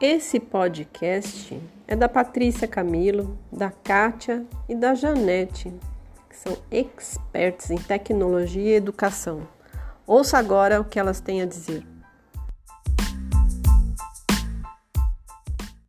Esse podcast é da Patrícia Camilo, da Kátia e da Janete, que são experts em tecnologia e educação. Ouça agora o que elas têm a dizer.